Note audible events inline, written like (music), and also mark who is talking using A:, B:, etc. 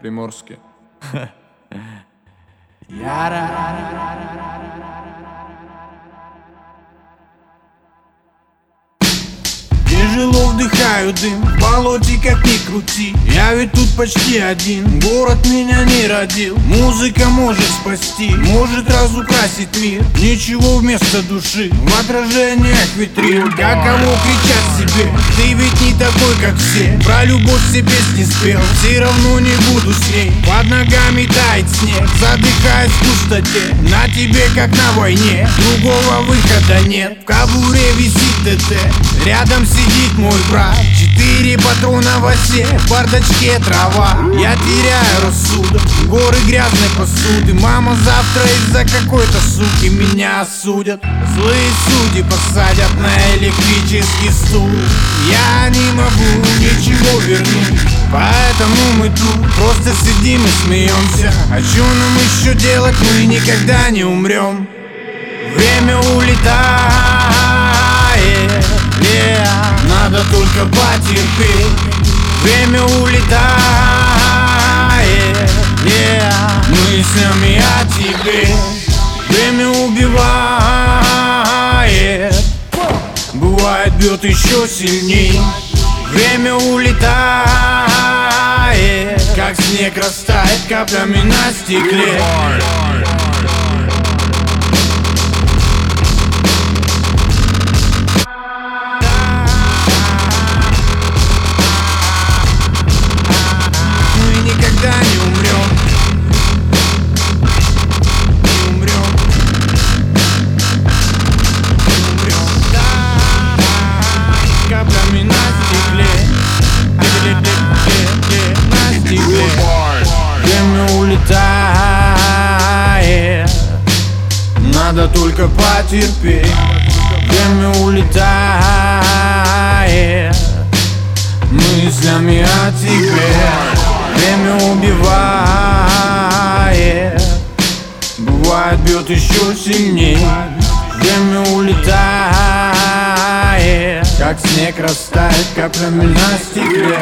A: Приморский. (laughs)
B: Тяжело вдыхаю дым, в болоте как ни крути Я ведь тут почти один, город меня не родил Музыка может спасти, может разукрасить мир. Ничего вместо души, в отражениях витрин. Каково кричать себе, ты ведь не такой как все. Про любовь все песни спел, все равно не буду с ней. Под ногами тает снег, задыхаясь в пустоте. На тебе как на войне, другого выхода нет. В кобуре висит ДТ, рядом сидит мой брат Четыре патрона в осе, в бардачке трава. Я теряю рассудок, горы грязной посуды. Мама завтра из-за какой-то суки меня осудят. Злые судьи посадят на электрический стул. Я не могу ничего вернуть Поэтому мы тут просто сидим и смеемся. А что нам еще делать, мы никогда не умрем Время улетает, надо только потерпеть Время улетает, yeah. мыслями о тебе. Время убивает, бывает бьет еще сильней. Время улетает, как снег растает каплями на стекле только потерпеть Время улетает. Мыслями о тебе. Время убивает. Бывает бьет еще сильней. Время улетает. Как снег растает каплями на стекле